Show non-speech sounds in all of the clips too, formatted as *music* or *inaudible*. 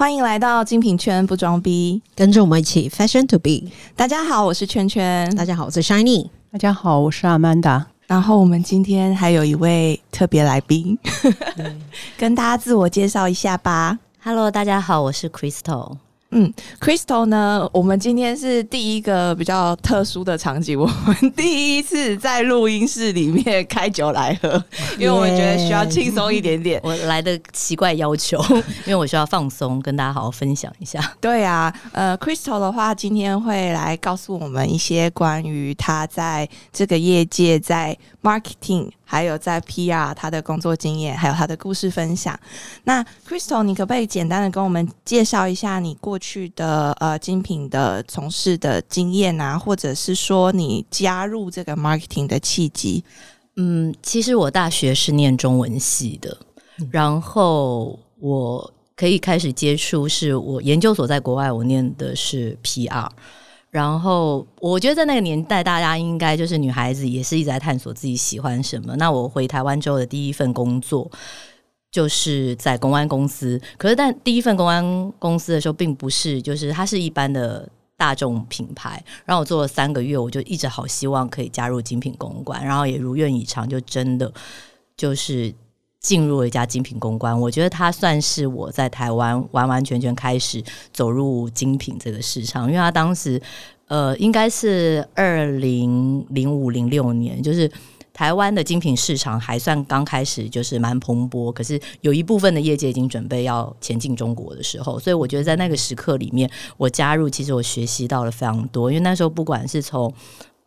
欢迎来到精品圈不装逼，跟着我们一起 fashion to be。大家好，我是圈圈。大家好，我是 Shiny。大家好，我是阿曼达。然后我们今天还有一位特别来宾，*laughs* 跟大家自我介绍一下吧。Hello，大家好，我是 Crystal。嗯，Crystal 呢？我们今天是第一个比较特殊的场景，我们第一次在录音室里面开酒来喝，*laughs* 因为我们觉得需要轻松一点点。*laughs* 我来的奇怪要求，*laughs* 因为我需要放松，跟大家好好分享一下。对啊，呃，Crystal 的话，今天会来告诉我们一些关于他在这个业界在 marketing。还有在 PR 他的工作经验，还有他的故事分享。那 Crystal，你可不可以简单的跟我们介绍一下你过去的呃精品的从事的经验啊，或者是说你加入这个 marketing 的契机？嗯，其实我大学是念中文系的，然后我可以开始接触，是我研究所在国外，我念的是 PR。然后我觉得在那个年代，大家应该就是女孩子也是一直在探索自己喜欢什么。那我回台湾之后的第一份工作就是在公安公司，可是但第一份公安公司的时候，并不是就是它是一般的大众品牌。然后我做了三个月，我就一直好希望可以加入精品公关，然后也如愿以偿，就真的就是。进入了一家精品公关，我觉得它算是我在台湾完完全全开始走入精品这个市场，因为它当时呃应该是二零零五零六年，就是台湾的精品市场还算刚开始，就是蛮蓬勃，可是有一部分的业界已经准备要前进中国的时候，所以我觉得在那个时刻里面，我加入其实我学习到了非常多，因为那时候不管是从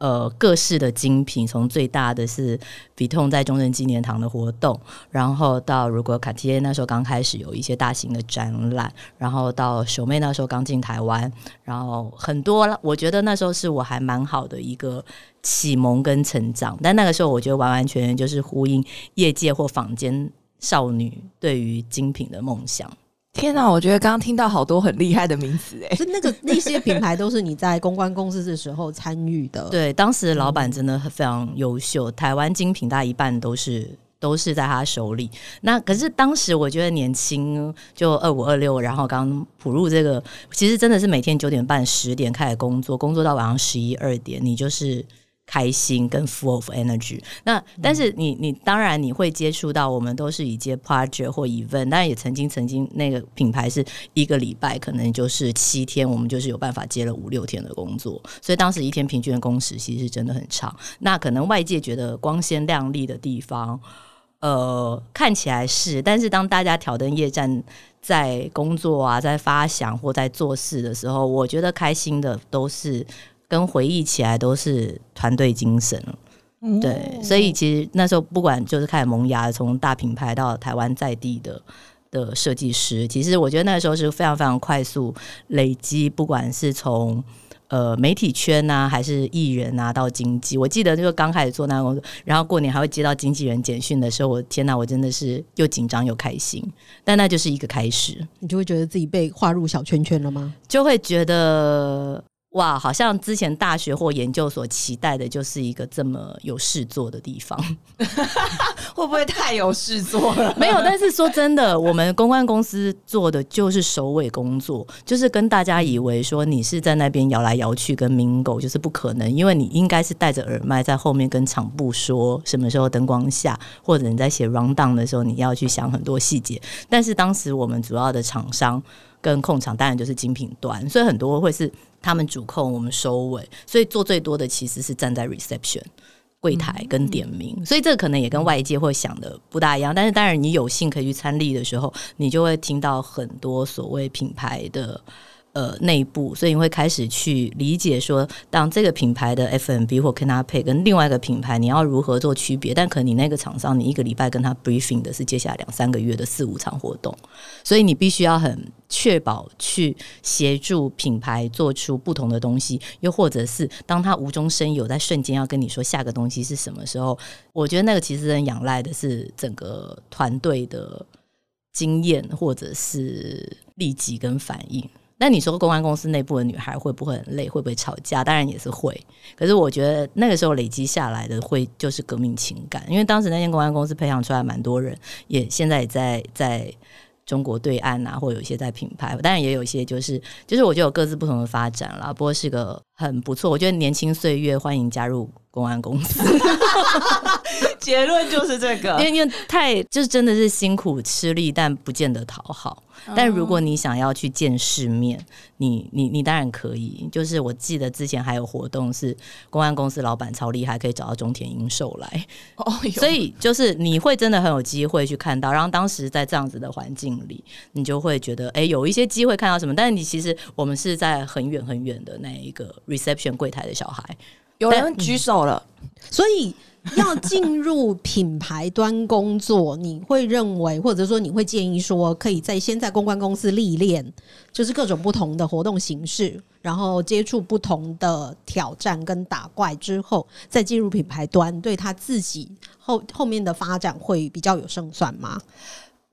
呃，各式的精品，从最大的是比痛在中正纪念堂的活动，然后到如果卡地亚那时候刚开始有一些大型的展览，然后到熊妹那时候刚进台湾，然后很多，我觉得那时候是我还蛮好的一个启蒙跟成长。但那个时候，我觉得完完全全就是呼应业界或坊间少女对于精品的梦想。天哪，我觉得刚刚听到好多很厉害的名词哎，就那个 *laughs* 那些品牌都是你在公关公司的时候参与的。对，当时的老板真的非常优秀，台湾精品大一半都是都是在他手里。那可是当时我觉得年轻，就二五二六，然后刚普入这个，其实真的是每天九点半十点开始工作，工作到晚上十一二点，你就是。开心跟 full of energy，那但是你你当然你会接触到，我们都是以接 project 或 event，但也曾经曾经那个品牌是一个礼拜可能就是七天，我们就是有办法接了五六天的工作，所以当时一天平均的工时其实是真的很长。那可能外界觉得光鲜亮丽的地方，呃，看起来是，但是当大家挑灯夜战在工作啊，在发想或在做事的时候，我觉得开心的都是。跟回忆起来都是团队精神，对，所以其实那时候不管就是开始萌芽，从大品牌到台湾在地的的设计师，其实我觉得那个时候是非常非常快速累积，不管是从呃媒体圈啊，还是艺人啊，到经纪，我记得就是刚开始做那个工作，然后过年还会接到经纪人简讯的时候，我天哪，我真的是又紧张又开心，但那就是一个开始，你就会觉得自己被划入小圈圈了吗？就会觉得。哇，好像之前大学或研究所期待的就是一个这么有事做的地方，*laughs* 会不会太有事做了？没有，但是说真的，我们公关公司做的就是首尾工作，就是跟大家以为说你是在那边摇来摇去跟 mingo，就是不可能，因为你应该是戴着耳麦在后面跟场部说什么时候灯光下，或者你在写 round down 的时候，你要去想很多细节。但是当时我们主要的厂商跟控场当然就是精品端，所以很多会是。他们主控，我们收尾，所以做最多的其实是站在 reception 柜台跟点名，所以这个可能也跟外界会想的不大一样。但是当然，你有幸可以去参例的时候，你就会听到很多所谓品牌的。呃，内部，所以你会开始去理解说，当这个品牌的 F N B 或 c a n a p a 跟另外一个品牌，你要如何做区别？但可能你那个厂商，你一个礼拜跟他 briefing 的是接下来两三个月的四五场活动，所以你必须要很确保去协助品牌做出不同的东西，又或者是当他无中生有，在瞬间要跟你说下个东西是什么时候，我觉得那个其实很仰赖的是整个团队的经验，或者是立即跟反应。那你说公关公司内部的女孩会不会很累？会不会吵架？当然也是会。可是我觉得那个时候累积下来的会就是革命情感，因为当时那间公关公司培养出来蛮多人，也现在也在在中国对岸啊，或有一些在品牌，当然也有一些就是就是我觉得有各自不同的发展啦。不过是个很不错，我觉得年轻岁月欢迎加入公安公司。结论就是这个，因为因为太就是真的是辛苦吃力，但不见得讨好。但如果你想要去见世面，你你你当然可以。就是我记得之前还有活动是公安公司老板超厉害，可以找到中田英寿来。哦，所以就是你会真的很有机会去看到。然后当时在这样子的环境里，你就会觉得哎，有一些机会看到什么。但是你其实我们是在很远很远的那一个 reception 柜台的小孩，有人举手了，所以。*laughs* 要进入品牌端工作，你会认为，或者说你会建议说，可以在先在公关公司历练，就是各种不同的活动形式，然后接触不同的挑战跟打怪之后，再进入品牌端，对他自己后后面的发展会比较有胜算吗？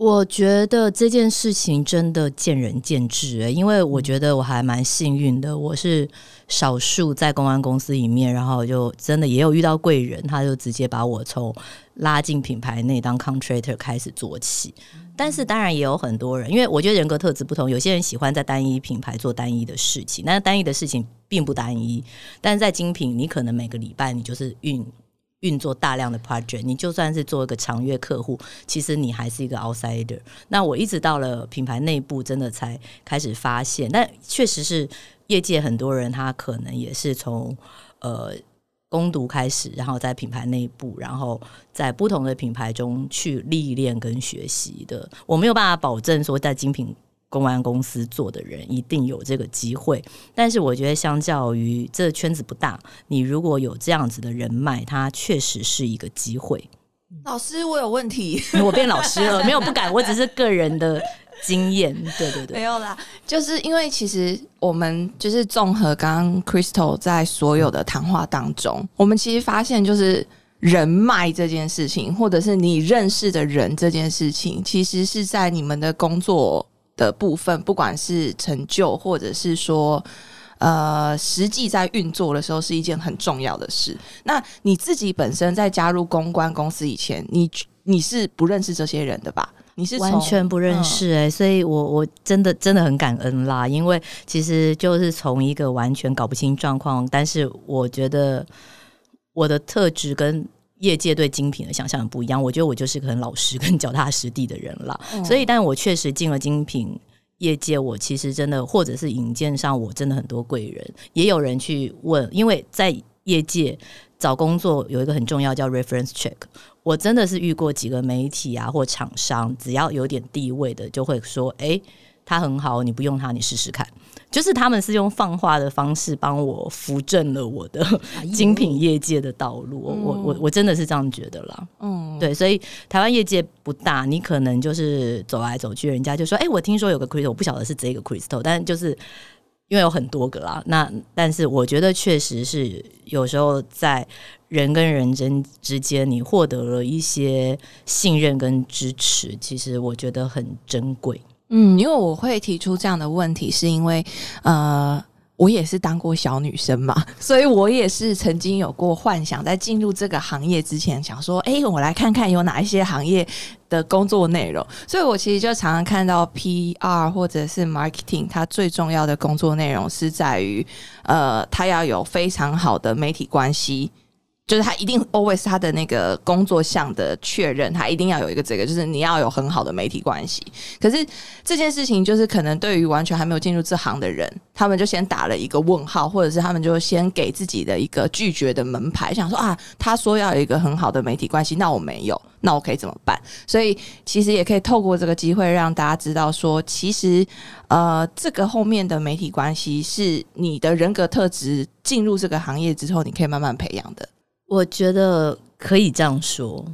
我觉得这件事情真的见仁见智，因为我觉得我还蛮幸运的，我是少数在公安公司里面，然后就真的也有遇到贵人，他就直接把我从拉进品牌内当 contractor 开始做起。但是当然也有很多人，因为我觉得人格特质不同，有些人喜欢在单一品牌做单一的事情，但是单一的事情并不单一，但是在精品，你可能每个礼拜你就是运。运作大量的 project，你就算是做一个长约客户，其实你还是一个 outsider。那我一直到了品牌内部，真的才开始发现，但确实是业界很多人，他可能也是从呃攻读开始，然后在品牌内部，然后在不同的品牌中去历练跟学习的。我没有办法保证说在精品。公安公司做的人一定有这个机会，但是我觉得相较于这圈子不大，你如果有这样子的人脉，它确实是一个机会。老师，我有问题，我变老师了，没有不敢，我只是个人的经验。对对对，没有啦，就是因为其实我们就是综合刚刚 Crystal 在所有的谈话当中，我们其实发现就是人脉这件事情，或者是你认识的人这件事情，其实是在你们的工作。的部分，不管是成就，或者是说，呃，实际在运作的时候，是一件很重要的事。那你自己本身在加入公关公司以前，你你是不认识这些人的吧？你是完全不认识哎，所以我我真的真的很感恩啦，因为其实就是从一个完全搞不清状况，但是我觉得我的特质跟。业界对精品的想象很不一样，我觉得我就是个很老实、跟脚踏实地的人了。所以，但我确实进了精品业界，我其实真的，或者是引荐上，我真的很多贵人，也有人去问，因为在业界找工作有一个很重要叫 reference check，我真的是遇过几个媒体啊或厂商，只要有点地位的，就会说，哎，他很好，你不用他，你试试看。就是他们是用放话的方式帮我扶正了我的精品业界的道路，我我我真的是这样觉得啦。嗯，对，所以台湾业界不大，你可能就是走来走去，人家就说：“哎，我听说有个 Crystal，我不晓得是这个 Crystal，但就是因为有很多个啦。那但是我觉得确实是有时候在人跟人之之间，你获得了一些信任跟支持，其实我觉得很珍贵。嗯，因为我会提出这样的问题，是因为呃，我也是当过小女生嘛，*laughs* 所以我也是曾经有过幻想，在进入这个行业之前，想说，哎，我来看看有哪一些行业的工作内容。所以我其实就常常看到 PR 或者是 marketing，它最重要的工作内容是在于，呃，它要有非常好的媒体关系。就是他一定 always 他的那个工作项的确认，他一定要有一个这个，就是你要有很好的媒体关系。可是这件事情，就是可能对于完全还没有进入这行的人，他们就先打了一个问号，或者是他们就先给自己的一个拒绝的门牌，想说啊，他说要有一个很好的媒体关系，那我没有，那我可以怎么办？所以其实也可以透过这个机会让大家知道，说其实呃，这个后面的媒体关系是你的人格特质进入这个行业之后，你可以慢慢培养的。我觉得可以这样说，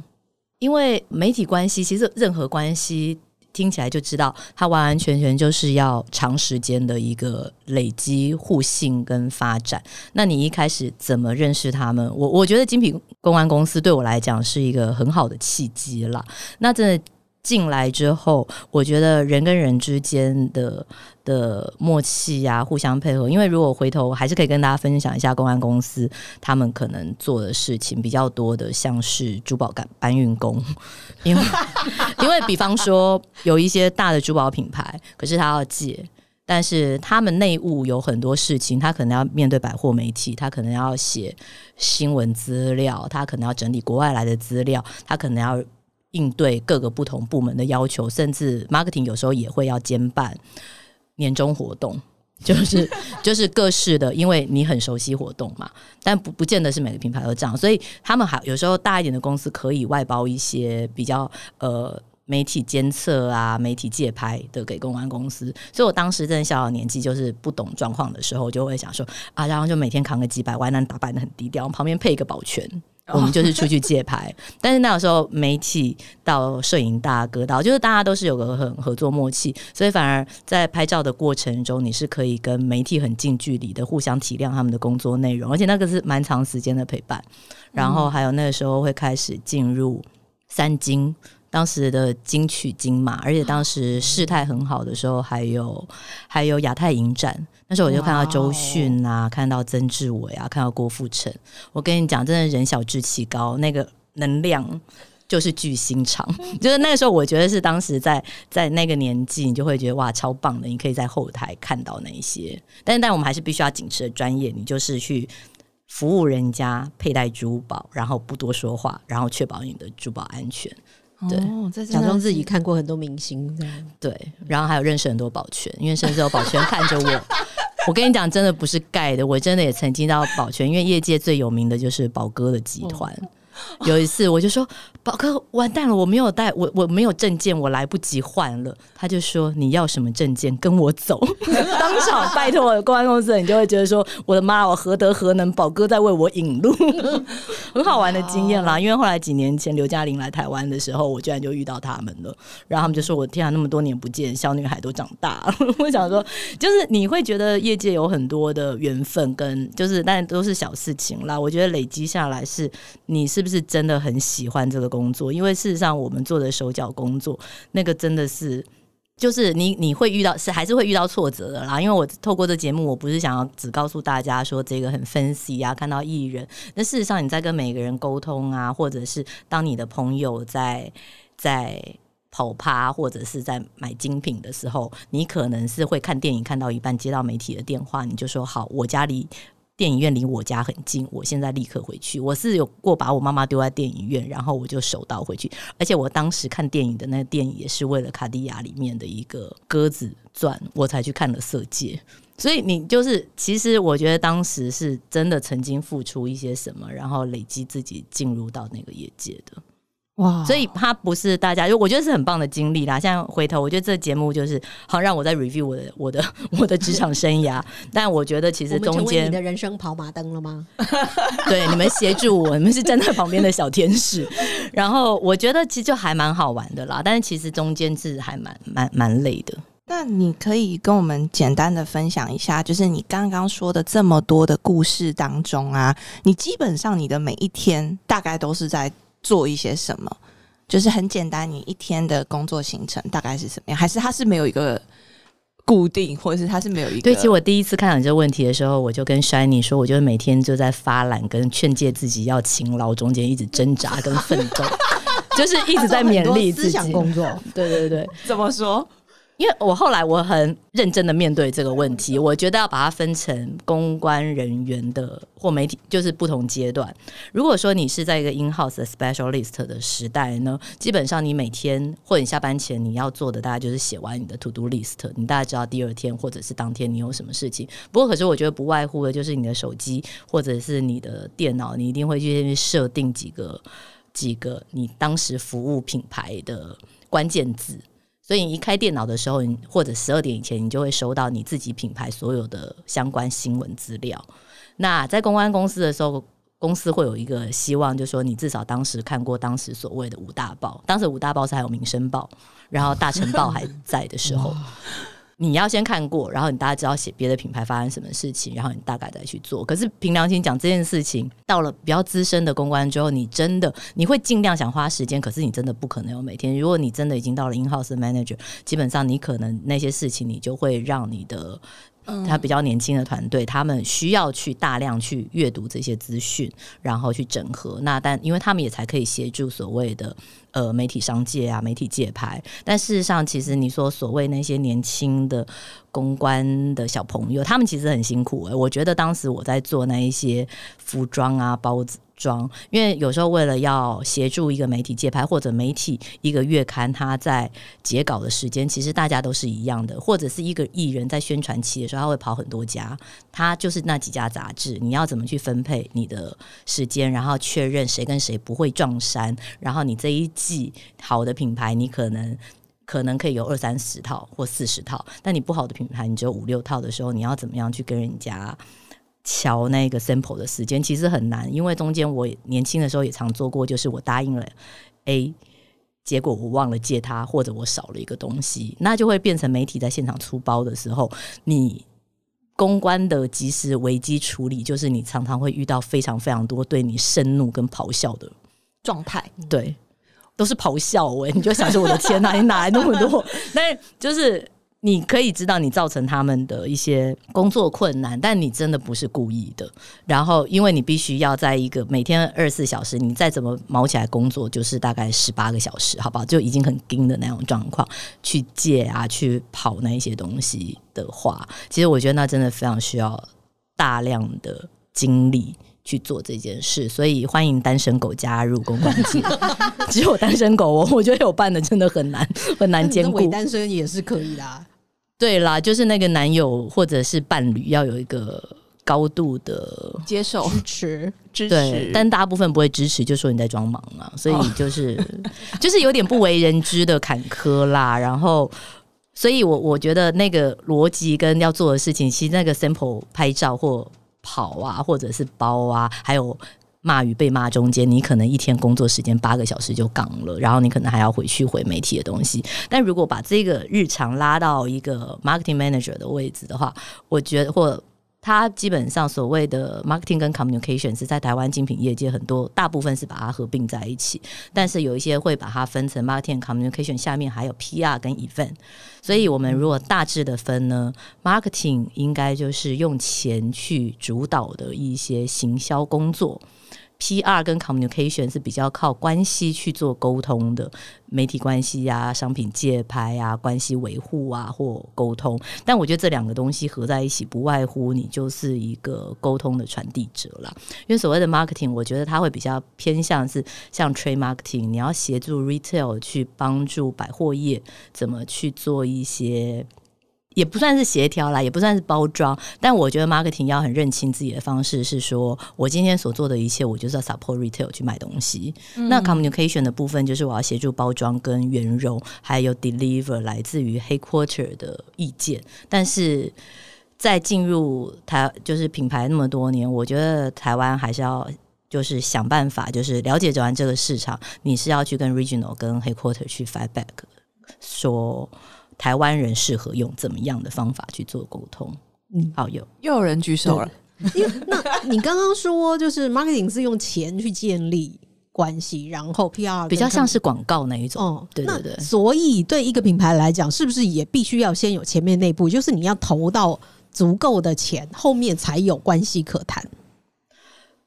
因为媒体关系其实任何关系听起来就知道，它完完全全就是要长时间的一个累积互信跟发展。那你一开始怎么认识他们？我我觉得精品公安公司对我来讲是一个很好的契机了。那这。进来之后，我觉得人跟人之间的的默契啊，互相配合。因为如果回头还是可以跟大家分享一下公安公司他们可能做的事情比较多的，像是珠宝干搬运工，因 *laughs* 为因为比方说有一些大的珠宝品牌，可是他要借。但是他们内务有很多事情，他可能要面对百货媒体，他可能要写新闻资料，他可能要整理国外来的资料，他可能要应对各个不同部门的要求，甚至 marketing 有时候也会要兼办年终活动，就是 *laughs* 就是各式的，因为你很熟悉活动嘛，但不不见得是每个品牌都这样，所以他们还有时候大一点的公司可以外包一些比较呃。媒体监测啊，媒体借拍的给公关公司，所以我当时真的小小年纪，就是不懂状况的时候，就会想说啊，然后就每天扛个几百万，但打扮的很低调，旁边配一个保全，我们就是出去借拍。但是那个时候，媒体到摄影大哥到，就是大家都是有个很合作默契，所以反而在拍照的过程中，你是可以跟媒体很近距离的互相体谅他们的工作内容，而且那个是蛮长时间的陪伴。然后还有那个时候会开始进入三金。当时的金曲金马，而且当时事态很好的时候，还有还有亚太影展，那时候我就看到周迅啊，看到曾志伟啊，看到郭富城。我跟你讲，真的人小志气高，那个能量就是巨星场。*laughs* 就是那个时候，我觉得是当时在在那个年纪，你就会觉得哇，超棒的！你可以在后台看到那一些，但是但我们还是必须要秉持的专业，你就是去服务人家佩戴珠宝，然后不多说话，然后确保你的珠宝安全。对，假装自己看过很多明星这样。对，然后还有认识很多保全，因为甚至有保全看着我。我跟你讲，真的不是盖的，我真的也曾经到保全，因为业界最有名的就是宝哥的集团。有一次，我就说：“宝哥，完蛋了，我没有带我我没有证件，我来不及换了。”他就说：“你要什么证件？跟我走。*laughs* ”当场拜托我的公安公司，你就会觉得说：“我的妈，我何德何能？宝哥在为我引路，*laughs* 很好玩的经验啦。”因为后来几年前刘嘉玲来台湾的时候，我居然就遇到他们了。然后他们就说：“我天啊，那么多年不见，小女孩都长大了。*laughs* ”我想说，就是你会觉得业界有很多的缘分，跟就是但都是小事情啦。我觉得累积下来是你是。是真的很喜欢这个工作，因为事实上我们做的手脚工作，那个真的是就是你你会遇到是还是会遇到挫折的啦。因为我透过这节目，我不是想要只告诉大家说这个很分析啊，看到艺人，那事实上你在跟每个人沟通啊，或者是当你的朋友在在跑趴或者是在买精品的时候，你可能是会看电影看到一半，接到媒体的电话，你就说好，我家里。电影院离我家很近，我现在立刻回去。我是有过把我妈妈丢在电影院，然后我就手刀回去。而且我当时看电影的那个电影也是为了卡地亚里面的一个鸽子传，我才去看了《色戒》。所以你就是，其实我觉得当时是真的曾经付出一些什么，然后累积自己进入到那个业界的。哇！所以他不是大家，就我觉得是很棒的经历啦。现在回头，我觉得这节目就是好让我在 review 我的我的我的职场生涯。但我觉得其实中间你的人生跑马灯了吗？*laughs* 对，你们协助我，你们是站在旁边的小天使。然后我觉得其实就还蛮好玩的啦。但是其实中间是还蛮蛮蛮累的。那你可以跟我们简单的分享一下，就是你刚刚说的这么多的故事当中啊，你基本上你的每一天大概都是在。做一些什么，就是很简单。你一天的工作行程大概是什么样？还是他是没有一个固定，或者是他是没有一个？对，其实我第一次看到你这个问题的时候，我就跟 Shiny 说，我就每天就在发懒，跟劝诫自己要勤劳，中间一直挣扎跟奋斗，就是一直在勉励自己 *laughs* 工作。对对对，怎么说？因为我后来我很认真的面对这个问题，我觉得要把它分成公关人员的或媒体，就是不同阶段。如果说你是在一个 in house specialist 的时代呢，基本上你每天或者你下班前你要做的，大概就是写完你的 to do list，你大概知道第二天或者是当天你有什么事情。不过可是我觉得不外乎的就是你的手机或者是你的电脑，你一定会去设定几个几个你当时服务品牌的关键字。所以你一开电脑的时候，或者十二点以前，你就会收到你自己品牌所有的相关新闻资料。那在公关公司的时候，公司会有一个希望，就是说你至少当时看过当时所谓的五大报，当时五大报是还有民生报，然后大成报还在的时候。你要先看过，然后你大家知道写别的品牌发生什么事情，然后你大概再去做。可是凭良心讲，这件事情到了比较资深的公关之后，你真的你会尽量想花时间，可是你真的不可能有每天。如果你真的已经到了 in house manager，基本上你可能那些事情你就会让你的。他比较年轻的团队，他们需要去大量去阅读这些资讯，然后去整合。那但因为他们也才可以协助所谓的呃媒体商界啊、媒体界牌。但事实上，其实你说所谓那些年轻的公关的小朋友，他们其实很辛苦。我觉得当时我在做那一些服装啊、包子。装，因为有时候为了要协助一个媒体接拍，或者媒体一个月刊，他在截稿的时间，其实大家都是一样的，或者是一个艺人，在宣传期的时候，他会跑很多家，他就是那几家杂志，你要怎么去分配你的时间，然后确认谁跟谁不会撞衫，然后你这一季好的品牌，你可能可能可以有二三十套或四十套，但你不好的品牌，你只有五六套的时候，你要怎么样去跟人家？瞧那个 sample 的时间其实很难，因为中间我年轻的时候也常做过，就是我答应了 A，结果我忘了借他，或者我少了一个东西，那就会变成媒体在现场出包的时候，你公关的及时危机处理，就是你常常会遇到非常非常多对你盛怒跟咆哮的状态，对，都是咆哮哎，你就想说我的天哪，你哪来 *laughs* 那么多？但就是。你可以知道你造成他们的一些工作困难，但你真的不是故意的。然后，因为你必须要在一个每天二十四小时，你再怎么毛起来工作，就是大概十八个小时，好不好？就已经很盯的那种状况，去借啊，去跑那一些东西的话，其实我觉得那真的非常需要大量的精力去做这件事。所以，欢迎单身狗加入公关界。*laughs* 只有单身狗，我我觉得有伴的真的很难，很难兼顾。单身也是可以的。对啦，就是那个男友或者是伴侣要有一个高度的接受、支持、支持，但大部分不会支持，就说你在装忙啊，所以就是就是有点不为人知的坎坷啦。然后，所以我我觉得那个逻辑跟要做的事情，其实那个 sample 拍照或跑啊，或者是包啊，还有。骂与被骂中间，你可能一天工作时间八个小时就岗了，然后你可能还要回去回媒体的东西。但如果把这个日常拉到一个 marketing manager 的位置的话，我觉得或。它基本上所谓的 marketing 跟 communication 是在台湾精品业界很多大部分是把它合并在一起，但是有一些会把它分成 marketing communication 下面还有 PR 跟 event，所以我们如果大致的分呢，marketing 应该就是用钱去主导的一些行销工作。P.R. 跟 communication 是比较靠关系去做沟通的，媒体关系啊、商品借拍啊、关系维护啊或沟通。但我觉得这两个东西合在一起，不外乎你就是一个沟通的传递者啦。因为所谓的 marketing，我觉得它会比较偏向是像 trade marketing，你要协助 retail 去帮助百货业怎么去做一些。也不算是协调啦，也不算是包装，但我觉得 marketing 要很认清自己的方式，是说我今天所做的一切，我就是要 support retail 去买东西。那 communication 的部分就是我要协助包装跟圆融，还有 deliver 来自于 headquarter 的意见。但是在进入台就是品牌那么多年，我觉得台湾还是要就是想办法，就是了解完这个市场，你是要去跟 regional 跟 headquarter 去 feedback 说。台湾人适合用怎么样的方法去做沟通？嗯，好，有又有人举手了。因为那你刚刚说，就是 marketing 是用钱去建立关系，然后 PR 比较像是广告那一种。哦，对对对。所以对一个品牌来讲，是不是也必须要先有前面那步，就是你要投到足够的钱，后面才有关系可谈？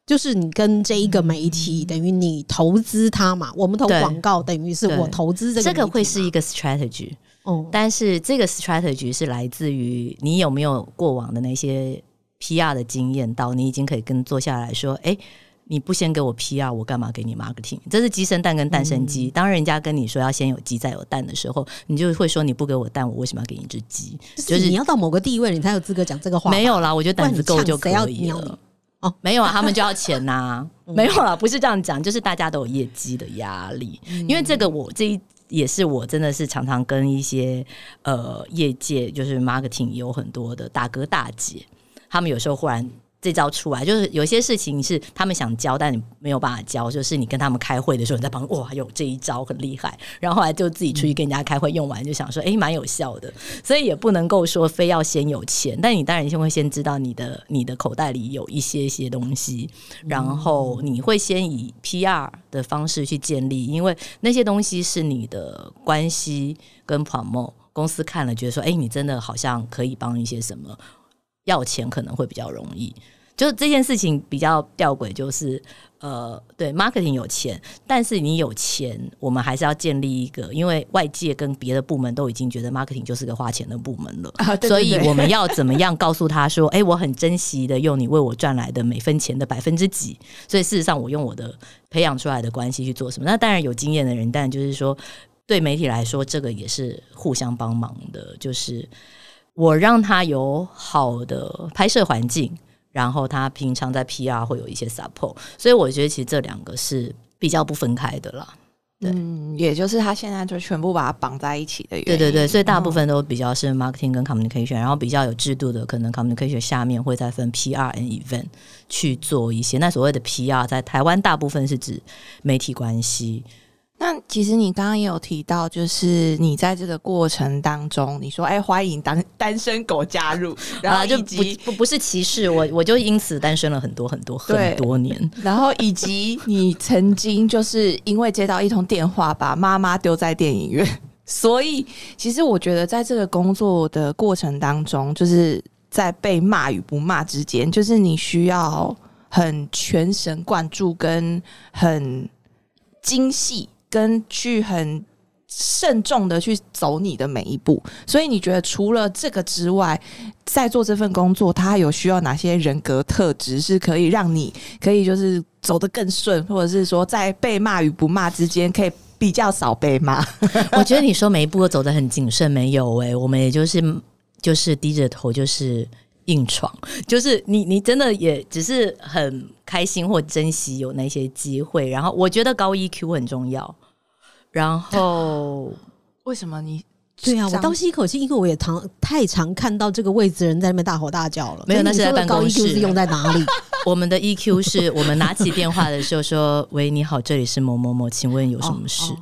就是你跟这一个媒体，等于你投资它嘛？我们投广告，等于是我投资这个，这个会是一个 strategy。哦，但是这个 strategy 是来自于你有没有过往的那些 PR 的经验，到你已经可以跟坐下来说，哎，你不先给我 PR，我干嘛给你 marketing？这是鸡生蛋跟蛋生鸡。当人家跟你说要先有鸡再有蛋的时候，你就会说你不给我蛋，我为什么要给你只鸡？就是你要到某个地位，你才有资格讲这个话。没有啦，我觉得胆子够就可以了。哦，没有啊，他们就要钱呐。*laughs* 没有啦，不是这样讲，就是大家都有业绩的压力。因为这个，我这一。也是我真的是常常跟一些呃业界就是 marketing 有很多的大哥大姐，他们有时候忽然这招出来，就是有些事情是他们想教，但你没有办法教。就是你跟他们开会的时候，你在旁哇，有这一招很厉害，然后后来就自己出去跟人家开会，用完就想说，哎，蛮有效的。所以也不能够说非要先有钱，但你当然先会先知道你的你的口袋里有一些些东西，然后你会先以 PR 的方式去建立，因为那些东西是你的关系跟 promo 公司看了，觉得说，哎，你真的好像可以帮一些什么。要钱可能会比较容易，就是这件事情比较吊诡，就是呃，对，marketing 有钱，但是你有钱，我们还是要建立一个，因为外界跟别的部门都已经觉得 marketing 就是个花钱的部门了，*laughs* 所以我们要怎么样告诉他说，哎，我很珍惜的用你为我赚来的每分钱的百分之几，所以事实上我用我的培养出来的关系去做什么？那当然有经验的人，但就是说对媒体来说，这个也是互相帮忙的，就是。我让他有好的拍摄环境，然后他平常在 PR 会有一些 support，所以我觉得其实这两个是比较不分开的啦。嗯，也就是他现在就全部把它绑在一起的原因。对对对，所以大部分都比较是 marketing 跟 communication，然后比较有制度的，可能 communication 下面会再分 PR and event 去做一些。那所谓的 PR 在台湾大部分是指媒体关系。那其实你刚刚也有提到，就是你在这个过程当中，你说哎，欢迎单单身狗加入，*laughs* 然后就不不不是歧视我，我就因此单身了很多很多很多年。*laughs* 然后以及你曾经就是因为接到一通电话，把妈妈丢在电影院，所以其实我觉得在这个工作的过程当中，就是在被骂与不骂之间，就是你需要很全神贯注跟很精细。跟去很慎重的去走你的每一步，所以你觉得除了这个之外，在做这份工作，它有需要哪些人格特质是可以让你可以就是走得更顺，或者是说在被骂与不骂之间可以比较少被骂？*laughs* 我觉得你说每一步都走得很谨慎，没有诶，我们也就是就是低着头就是硬闯，就是你你真的也只是很开心或珍惜有那些机会，然后我觉得高一 Q 很重要。然后，为什么你？对啊，我倒吸一口气，因为我也常太常看到这个位置人在那边大吼大叫了。没有，那是在办公室。是用在哪里？*laughs* 我们的 EQ 是我们拿起电话的时候说：“喂，你好，这里是某某某，请问有什么事？”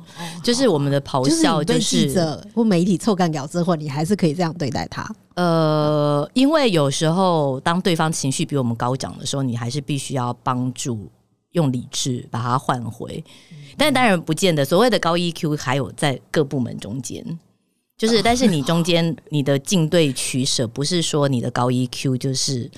就是我们的咆哮，就是记者或媒体臭干屌之后，你还是可以这样对待他。呃，因为有时候当对方情绪比我们高涨的时候，你还是必须要帮助用理智把它换回。但当然不见得，所谓的高 EQ 还有在各部门中间，就是但是你中间你的进对取舍，不是说你的高 EQ 就是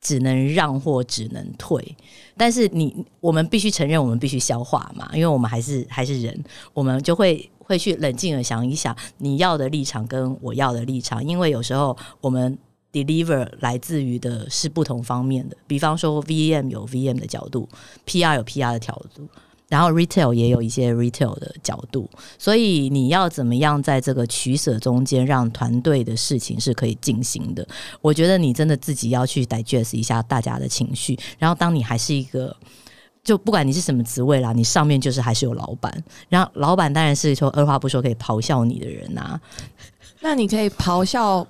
只能让或只能退，但是你我们必须承认，我们必须消化嘛，因为我们还是还是人，我们就会会去冷静的想一想你要的立场跟我要的立场，因为有时候我们 deliver 来自于的是不同方面的，比方说 VM 有 VM 的角度，PR 有 PR 的角度。然后 retail 也有一些 retail 的角度，所以你要怎么样在这个取舍中间，让团队的事情是可以进行的？我觉得你真的自己要去 digest 一下大家的情绪。然后，当你还是一个，就不管你是什么职位啦，你上面就是还是有老板，然后老板当然是说二话不说可以咆哮你的人呐。*laughs* 那你可以咆哮。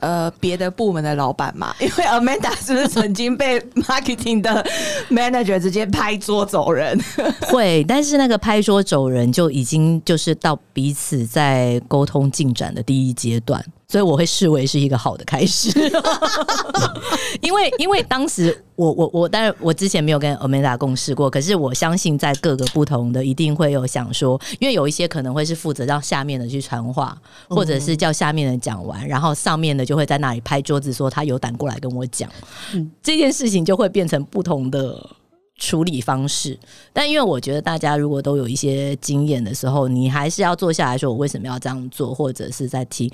呃，别的部门的老板嘛，*laughs* 因为 Amanda 是不是曾经被 marketing 的 manager 直接拍桌走人？*laughs* 会，但是那个拍桌走人就已经就是到彼此在沟通进展的第一阶段。所以我会视为是一个好的开始，*laughs* 因为因为当时我我我当然我之前没有跟 Amanda 共事过，可是我相信在各个不同的一定会有想说，因为有一些可能会是负责让下面的去传话，或者是叫下面的讲完，然后上面的就会在那里拍桌子说他有胆过来跟我讲，这件事情就会变成不同的处理方式。但因为我觉得大家如果都有一些经验的时候，你还是要坐下来说我为什么要这样做，或者是在听。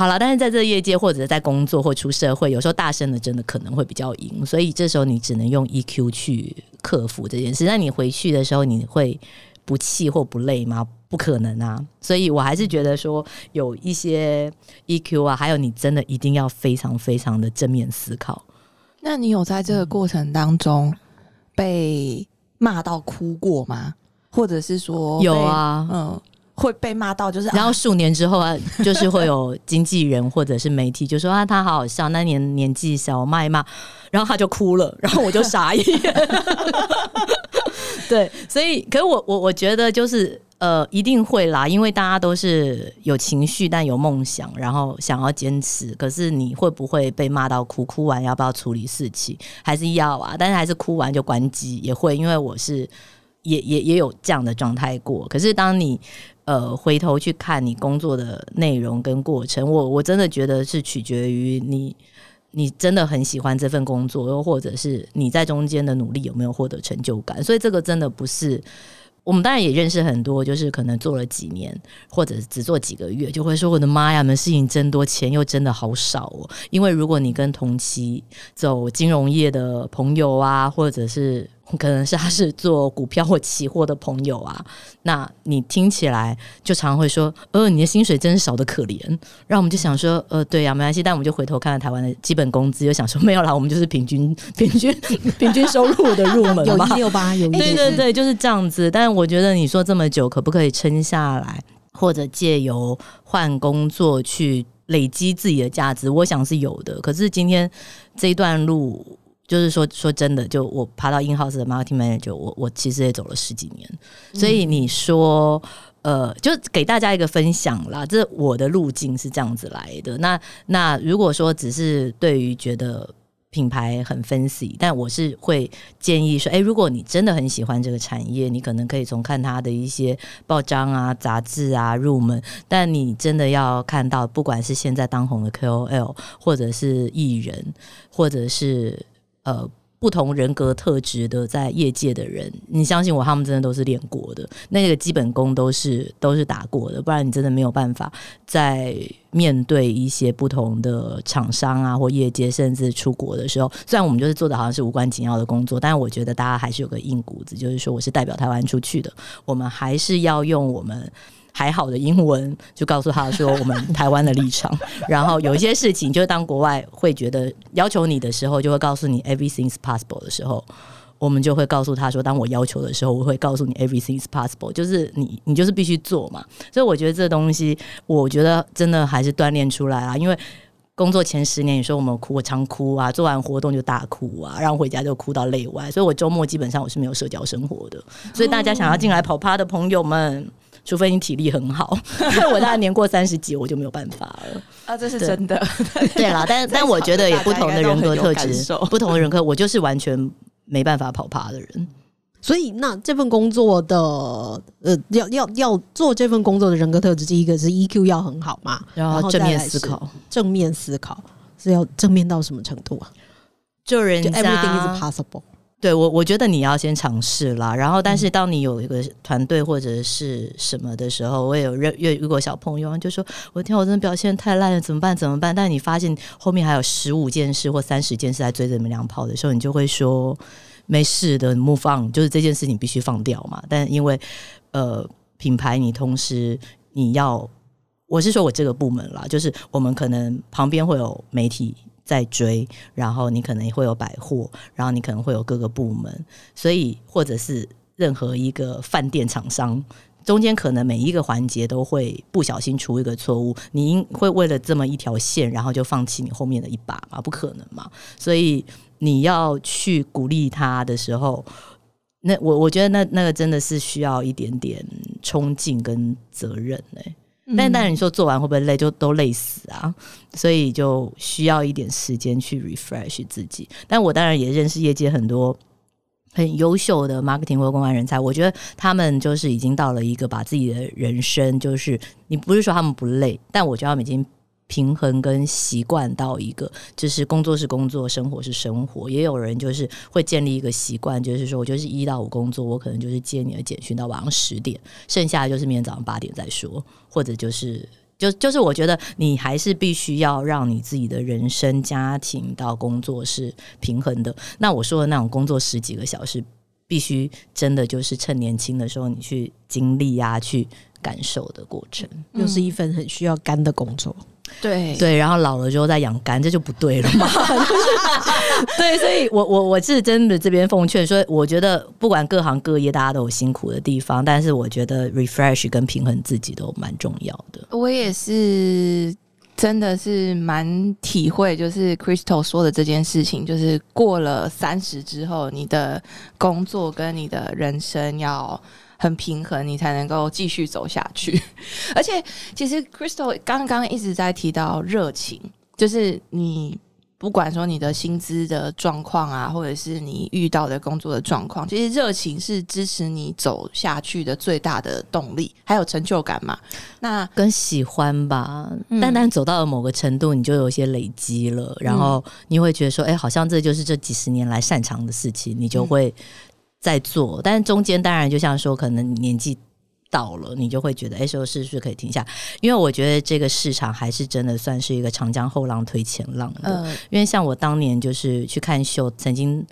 好了，但是在这个业界或者在工作或出社会，有时候大声的真的可能会比较赢，所以这时候你只能用 EQ 去克服这件事。那你回去的时候，你会不气或不累吗？不可能啊！所以我还是觉得说有一些 EQ 啊，还有你真的一定要非常非常的正面思考。那你有在这个过程当中被骂到哭过吗？或者是说有啊？嗯。会被骂到，就是然后数年之后啊，就是会有经纪人或者是媒体就说啊，他好好笑，那年年纪小，骂一骂，然后他就哭了，然后我就傻眼。*laughs* 对，所以，可是我我我觉得就是呃，一定会啦，因为大家都是有情绪，但有梦想，然后想要坚持。可是你会不会被骂到哭？哭完要不要处理事情？还是要啊？但是还是哭完就关机也会，因为我是也也也有这样的状态过。可是当你呃回头去看你工作的内容跟过程，我我真的觉得是取决于你。你真的很喜欢这份工作，又或者是你在中间的努力有没有获得成就感？所以这个真的不是我们当然也认识很多，就是可能做了几年，或者只做几个月，就会说我的妈呀，们事情真多，钱又真的好少哦。因为如果你跟同期走金融业的朋友啊，或者是。可能是他是做股票或期货的朋友啊，那你听起来就常会说，呃，你的薪水真是少的可怜。然后我们就想说，呃，对呀，没关系。但我们就回头看看台湾的基本工资，又想说没有啦，我们就是平均平均 *laughs* 平均收入的入门有一六八，有一 *laughs* 对对对，就是这样子。但我觉得你说这么久，可不可以撑下来，或者借由换工作去累积自己的价值？我想是有的。可是今天这一段路。就是说，说真的，就我爬到 in house 的 marketing manager，我我其实也走了十几年，所以你说，呃，就给大家一个分享啦，这我的路径是这样子来的。那那如果说只是对于觉得品牌很 fancy，，但我是会建议说，哎，如果你真的很喜欢这个产业，你可能可以从看它的一些报章啊、杂志啊入门。但你真的要看到，不管是现在当红的 KOL，或者是艺人，或者是呃，不同人格特质的在业界的人，你相信我，他们真的都是练过的，那个基本功都是都是打过的，不然你真的没有办法在面对一些不同的厂商啊或业界，甚至出国的时候，虽然我们就是做的好像是无关紧要的工作，但是我觉得大家还是有个硬骨子，就是说我是代表台湾出去的，我们还是要用我们。还好的英文就告诉他说我们台湾的立场，*laughs* 然后有一些事情，就是当国外会觉得要求你的时候，就会告诉你 everything is possible 的时候，我们就会告诉他说，当我要求的时候，我会告诉你 everything is possible，就是你你就是必须做嘛。所以我觉得这东西，我觉得真的还是锻炼出来啊。因为工作前十年，你说我们哭，我常哭啊，做完活动就大哭啊，然后回家就哭到泪外。所以我周末基本上我是没有社交生活的。所以大家想要进来跑趴的朋友们。除非你体力很好，*laughs* 我大概年过三十几，我就没有办法了。啊，这是真的。*laughs* 对啦，但但我觉得也不同的人格特质，不同的人格，我就是完全没办法跑趴的人。所以，那这份工作的呃，要要要做这份工作的人格特质，第一个是 EQ 要很好嘛，然后正面思考，正面思考是要正面到什么程度啊？就人家 Everything is possible。对我，我觉得你要先尝试啦。然后，但是当你有一个团队或者是什么的时候，我也有认遇遇过小朋友，就说：“我天，我真的表现太烂了，怎么办？怎么办？”但你发现后面还有十五件事或三十件事在追着你们俩跑的时候，你就会说：“没事的，莫放，就是这件事情必须放掉嘛。”但因为呃，品牌你同时你要，我是说我这个部门啦，就是我们可能旁边会有媒体。在追，然后你可能会有百货，然后你可能会有各个部门，所以或者是任何一个饭店厂商，中间可能每一个环节都会不小心出一个错误，你会为了这么一条线，然后就放弃你后面的一把吗？不可能嘛！所以你要去鼓励他的时候，那我我觉得那那个真的是需要一点点冲劲跟责任嘞。但但是你说做完会不会累？就都累死啊！所以就需要一点时间去 refresh 自己。但我当然也认识业界很多很优秀的 marketing 或公关人才，我觉得他们就是已经到了一个把自己的人生，就是你不是说他们不累，但我觉得他们已经。平衡跟习惯到一个，就是工作是工作，生活是生活。也有人就是会建立一个习惯，就是说我就是一到五工作，我可能就是接你的简讯到晚上十点，剩下的就是明天早上八点再说，或者就是就就是我觉得你还是必须要让你自己的人生、家庭到工作是平衡的。那我说的那种工作十几个小时，必须真的就是趁年轻的时候你去经历啊，去感受的过程，又是一份很需要干的工作。对对，然后老了之后再养肝，这就不对了嘛。*laughs* 对，所以我我我是真的这边奉劝说，我觉得不管各行各业，大家都有辛苦的地方，但是我觉得 refresh 跟平衡自己都蛮重要的。我也是。真的是蛮体会，就是 Crystal 说的这件事情，就是过了三十之后，你的工作跟你的人生要很平衡，你才能够继续走下去。*laughs* 而且，其实 Crystal 刚刚一直在提到热情，就是你。不管说你的薪资的状况啊，或者是你遇到的工作的状况，其实热情是支持你走下去的最大的动力，还有成就感嘛。那跟喜欢吧，单单走到了某个程度，你就有一些累积了，然后你会觉得说，哎，好像这就是这几十年来擅长的事情，你就会在做。但是中间当然就像说，可能年纪。到了，你就会觉得哎，时候是不是可以停下？因为我觉得这个市场还是真的算是一个长江后浪推前浪的。因为像我当年就是去看秀，曾经。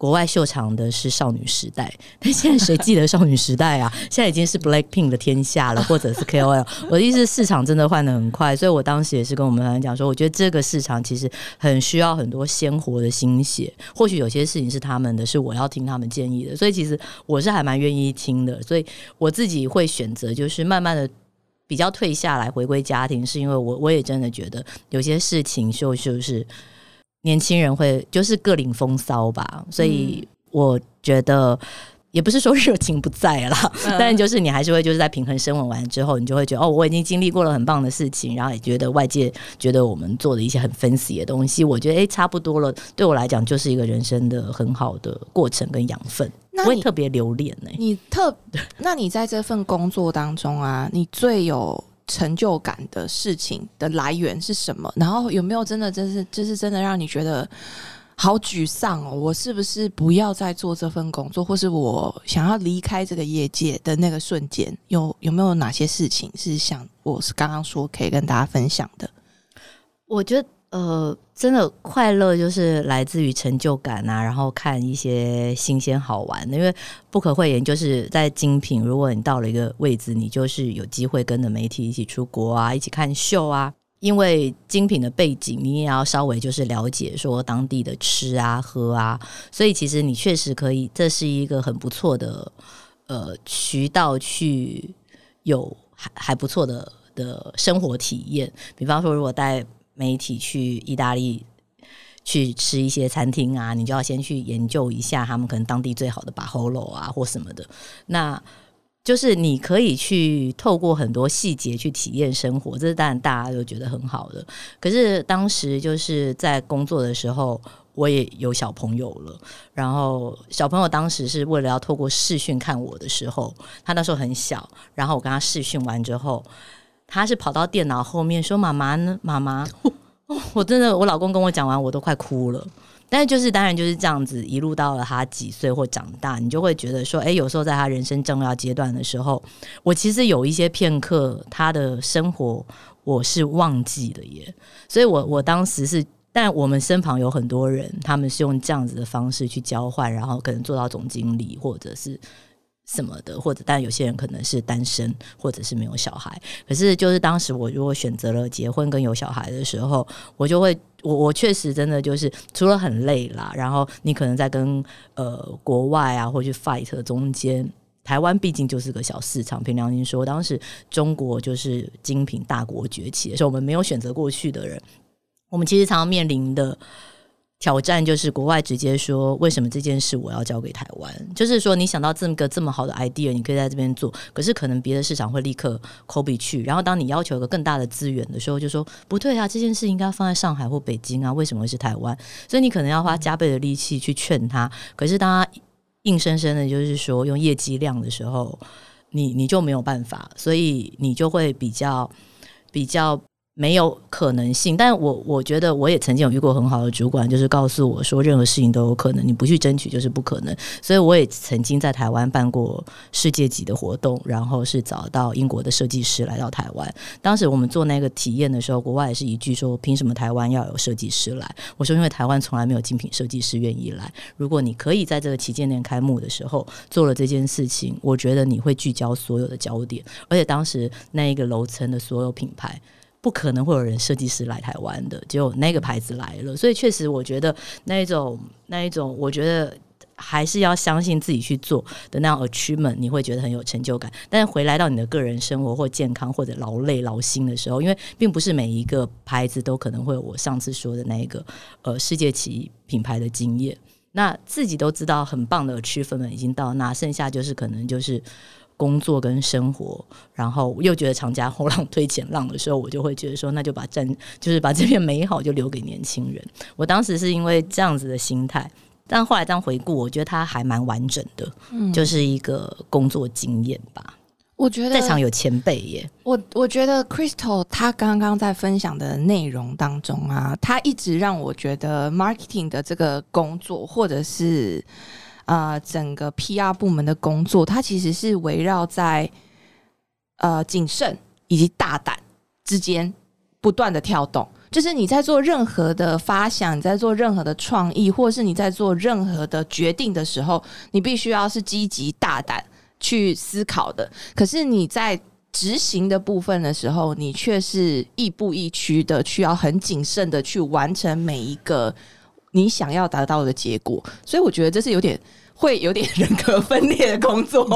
国外秀场的是少女时代，*laughs* 但现在谁记得少女时代啊？现在已经是 Black Pink 的天下了，或者是 KOL。我的意思，市场真的换的很快，所以我当时也是跟我们讲说，我觉得这个市场其实很需要很多鲜活的心血。或许有些事情是他们的，是我要听他们建议的，所以其实我是还蛮愿意听的。所以我自己会选择就是慢慢的比较退下来，回归家庭，是因为我我也真的觉得有些事情就就是。年轻人会就是各领风骚吧，所以我觉得也不是说热情不在了，但就是你还是会就是在平衡升稳完之后，你就会觉得哦，我已经经历过了很棒的事情，然后也觉得外界觉得我们做的一些很分析的东西，我觉得哎差不多了，对我来讲就是一个人生的很好的过程跟养分，不会特别留恋呢。你特，那你在这份工作当中啊，你最有。成就感的事情的来源是什么？然后有没有真的，真是，就是真的让你觉得好沮丧哦？我是不是不要再做这份工作，或是我想要离开这个业界的那个瞬间？有有没有哪些事情是想我是刚刚说可以跟大家分享的？我觉得。呃，真的快乐就是来自于成就感啊，然后看一些新鲜好玩的。因为不可讳言，就是在精品，如果你到了一个位置，你就是有机会跟着媒体一起出国啊，一起看秀啊。因为精品的背景，你也要稍微就是了解说当地的吃啊、喝啊，所以其实你确实可以，这是一个很不错的呃渠道去有还还不错的的生活体验。比方说，如果带媒体去意大利去吃一些餐厅啊，你就要先去研究一下他们可能当地最好的巴侯楼啊或什么的。那就是你可以去透过很多细节去体验生活，这是当然大家都觉得很好的。可是当时就是在工作的时候，我也有小朋友了。然后小朋友当时是为了要透过视讯看我的时候，他那时候很小。然后我跟他视讯完之后。他是跑到电脑后面说：“妈妈呢？妈妈，*laughs* 我真的，我老公跟我讲完，我都快哭了。但是就是当然就是这样子，一路到了他几岁或长大，你就会觉得说，哎，有时候在他人生重要阶段的时候，我其实有一些片刻，他的生活我是忘记了耶。所以我我当时是，但我们身旁有很多人，他们是用这样子的方式去交换，然后可能做到总经理，或者是。”什么的，或者但有些人可能是单身，或者是没有小孩。可是就是当时我如果选择了结婚跟有小孩的时候，我就会我我确实真的就是除了很累啦，然后你可能在跟呃国外啊或去 fight 中间，台湾毕竟就是个小市场。凭良心说，当时中国就是精品大国崛起的时候，我们没有选择过去的人，我们其实常常面临的。挑战就是国外直接说，为什么这件事我要交给台湾？就是说，你想到这么个这么好的 idea，你可以在这边做，可是可能别的市场会立刻 copy 去。然后当你要求一个更大的资源的时候，就说不对啊，这件事应该放在上海或北京啊，为什么会是台湾？所以你可能要花加倍的力气去劝他。可是当他硬生生的，就是说用业绩量的时候，你你就没有办法，所以你就会比较比较。没有可能性，但我我觉得我也曾经有遇过很好的主管，就是告诉我说任何事情都有可能，你不去争取就是不可能。所以我也曾经在台湾办过世界级的活动，然后是找到英国的设计师来到台湾。当时我们做那个体验的时候，国外也是一句说：凭什么台湾要有设计师来？我说因为台湾从来没有精品设计师愿意来。如果你可以在这个旗舰店开幕的时候做了这件事情，我觉得你会聚焦所有的焦点，而且当时那一个楼层的所有品牌。不可能会有人设计师来台湾的，就那个牌子来了，所以确实我觉得那一种那一种，我觉得还是要相信自己去做的那样 achievement，你会觉得很有成就感。但是回来到你的个人生活或健康或者劳累劳心的时候，因为并不是每一个牌子都可能会有我上次说的那一个呃世界级品牌的经验。那自己都知道很棒的区分们已经到那，剩下就是可能就是工作跟生活，然后又觉得长江后浪推前浪的时候，我就会觉得说，那就把战就是把这片美好就留给年轻人。我当时是因为这样子的心态，但后来这样回顾，我觉得它还蛮完整的，嗯就是一个工作经验吧。我觉得在场有前辈耶，我我觉得 Crystal 他刚刚在分享的内容当中啊，他一直让我觉得 marketing 的这个工作，或者是呃整个 PR 部门的工作，它其实是围绕在呃谨慎以及大胆之间不断的跳动。就是你在做任何的发想，你在做任何的创意，或是你在做任何的决定的时候，你必须要是积极大胆。去思考的，可是你在执行的部分的时候，你却是亦步亦趋的，需要很谨慎的去完成每一个你想要达到的结果。所以我觉得这是有点会有点人格分裂的工作，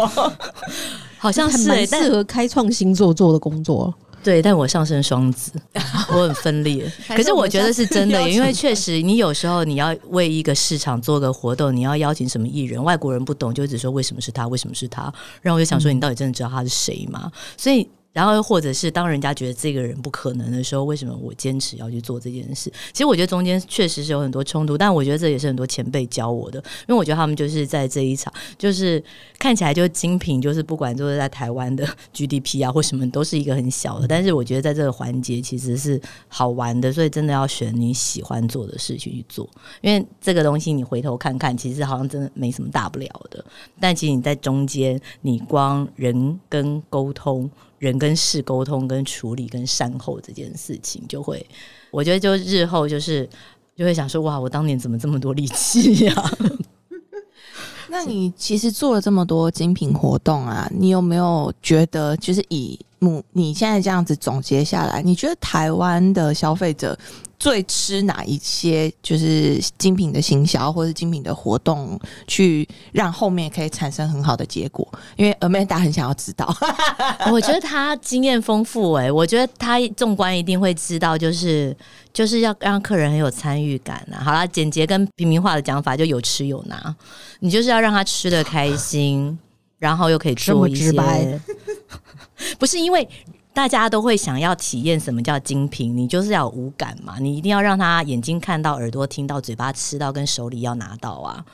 *laughs* 好像是蛮适合开创新作做的工作。对，但我上升双子，*laughs* 我很分裂。可是我觉得是真的，因为确实，你有时候你要为一个市场做个活动，你要邀请什么艺人，外国人不懂，就只说为什么是他，为什么是他，然后我就想说，你到底真的知道他是谁吗？所以。然后又或者是当人家觉得这个人不可能的时候，为什么我坚持要去做这件事？其实我觉得中间确实是有很多冲突，但我觉得这也是很多前辈教我的，因为我觉得他们就是在这一场，就是看起来就是精品，就是不管就是在台湾的 GDP 啊或什么，都是一个很小的，但是我觉得在这个环节其实是好玩的，所以真的要选你喜欢做的事情去做，因为这个东西你回头看看，其实好像真的没什么大不了的，但其实你在中间，你光人跟沟通。人跟事沟通、跟处理、跟善后这件事情，就会，我觉得就日后就是就会想说，哇，我当年怎么这么多力气呀？*laughs* 那你其实做了这么多精品活动啊，你有没有觉得，就是以母你现在这样子总结下来，你觉得台湾的消费者？最吃哪一些就是精品的行销或者精品的活动，去让后面可以产生很好的结果？因为 Amanda 很想要知道。*laughs* 我觉得他经验丰富哎，我觉得他纵观一定会知道，就是就是要让客人很有参与感啊。好啦，简洁跟平民化的讲法，就有吃有拿。你就是要让他吃的开心，然后又可以做一些，*laughs* 不是因为。大家都会想要体验什么叫精品，你就是要五感嘛，你一定要让他眼睛看到、耳朵听到、嘴巴吃到、跟手里要拿到啊，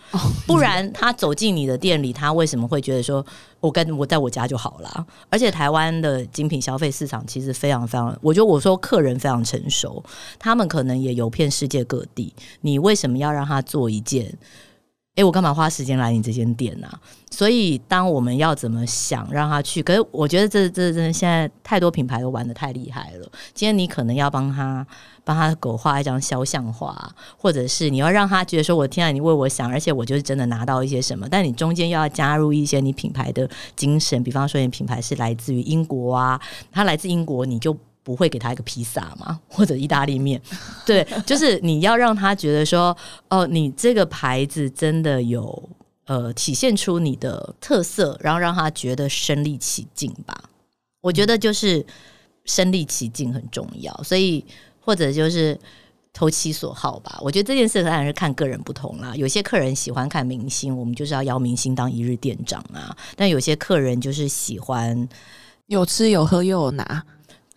不然他走进你的店里，他为什么会觉得说我跟我在我家就好了？而且台湾的精品消费市场其实非常非常，我觉得我说客人非常成熟，他们可能也游遍世界各地，你为什么要让他做一件？哎，我干嘛花时间来你这间店呢？所以，当我们要怎么想让他去？可是，我觉得这这真的现在太多品牌都玩的太厉害了。今天你可能要帮他帮他狗画一张肖像画，或者是你要让他觉得说：“我天啊，你为我想，而且我就是真的拿到一些什么。”但你中间又要加入一些你品牌的精神，比方说你品牌是来自于英国啊，它来自英国，你就。不会给他一个披萨吗？*laughs* 或者意大利面？对，就是你要让他觉得说，哦，你这个牌子真的有呃体现出你的特色，然后让他觉得身临其境吧。我觉得就是身临其境很重要，所以或者就是投其所好吧。我觉得这件事当然是看个人不同啦。有些客人喜欢看明星，我们就是要邀明星当一日店长啊。但有些客人就是喜欢有吃有喝又有拿。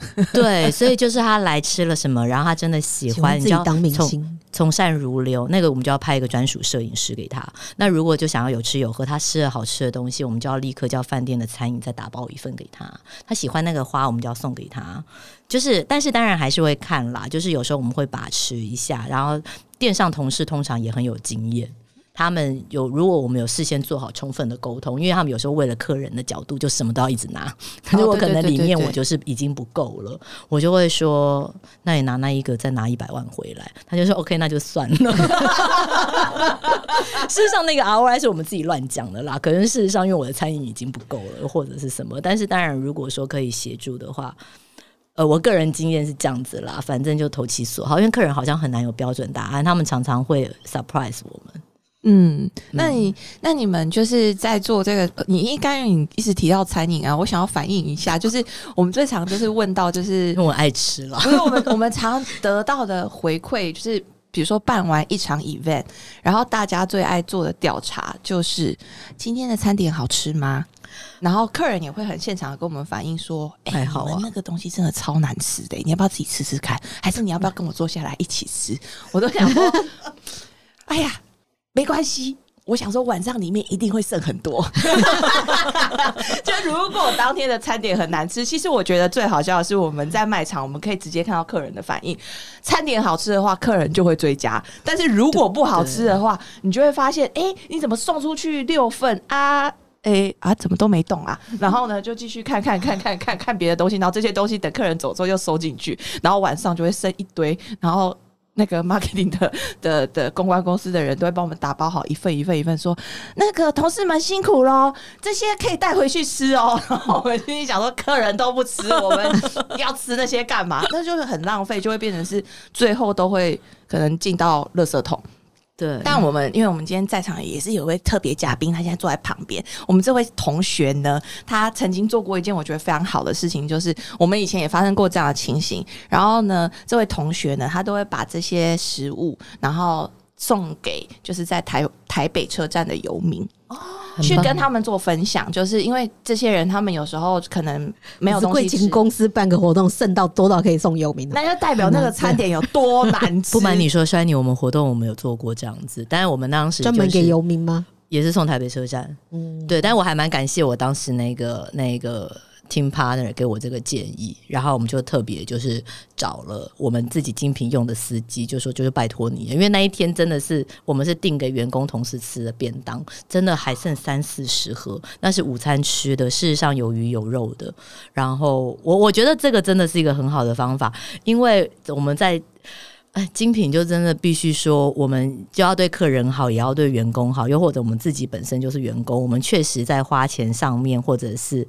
*laughs* 对，所以就是他来吃了什么，然后他真的喜欢，自己当明星，从善如流，那个我们就要派一个专属摄影师给他。那如果就想要有吃有喝，他吃了好吃的东西，我们就要立刻叫饭店的餐饮再打包一份给他。他喜欢那个花，我们就要送给他。就是，但是当然还是会看啦，就是有时候我们会把持一下，然后店上同事通常也很有经验。他们有，如果我们有事先做好充分的沟通，因为他们有时候为了客人的角度，就什么都要一直拿。*laughs* 可是我可能里面我就是已经不够了，我就会说：“那你拿那一个，再拿一百万回来。”他就说：“OK，那就算了。*laughs* ”事实上，那个 ROI 是我们自己乱讲的啦。可能事实上，因为我的餐饮已经不够了，或者是什么。但是当然，如果说可以协助的话。呃，我个人经验是这样子啦，反正就投其所好，因为客人好像很难有标准答案，他们常常会 surprise 我们。嗯，那你那你们就是在做这个，呃你应该你一直提到餐饮啊，我想要反映一下，就是我们最常就是问到就是因为我爱吃了。不是我们我们常得到的回馈，就是比如说办完一场 event，然后大家最爱做的调查就是今天的餐点好吃吗？然后客人也会很现场的跟我们反映说：“哎、还好啊那个东西真的超难吃的，你要不要自己吃吃看？还是你要不要跟我坐下来一起吃？”我都想说：*laughs* “哎呀，没关系。”我想说晚上里面一定会剩很多，*laughs* 就如果当天的餐点很难吃，其实我觉得最好笑的是我们在卖场，我们可以直接看到客人的反应。餐点好吃的话，客人就会追加；但是如果不好吃的话，你就会发现，哎、你怎么送出去六份啊？哎、啊，怎么都没动啊？然后呢，就继续看看看看看看别的东西，然后这些东西等客人走之后又收进去，然后晚上就会剩一堆，然后。那个 marketing 的的的公关公司的人都会帮我们打包好一份一份一份，说那个同事们辛苦喽，这些可以带回去吃哦。*laughs* 然后我们心里想说，客人都不吃，我们要吃那些干嘛？那就是很浪费，就会变成是最后都会可能进到垃圾桶。对，但我们因为我们今天在场也是有位特别嘉宾，他现在坐在旁边。我们这位同学呢，他曾经做过一件我觉得非常好的事情，就是我们以前也发生过这样的情形。然后呢，这位同学呢，他都会把这些食物，然后送给就是在台台北车站的游民。去跟他们做分享，就是因为这些人他们有时候可能没有贵东西吃，金公司办个活动，剩到多到可以送游民的。那就代表那个餐点有多难吃。不瞒你说，山妮，我们活动我们有做过这样子，但是我们当时专门给游民吗？也是送台北车站，嗯，对，但我还蛮感谢我当时那个那个 team partner 给我这个建议，然后我们就特别就是找了我们自己精品用的司机，就说就是拜托你，因为那一天真的是我们是订给员工同事吃的便当，真的还剩三四十盒，那是午餐吃的，事实上有鱼有肉的。然后我我觉得这个真的是一个很好的方法，因为我们在。精品就真的必须说，我们就要对客人好，也要对员工好，又或者我们自己本身就是员工，我们确实在花钱上面，或者是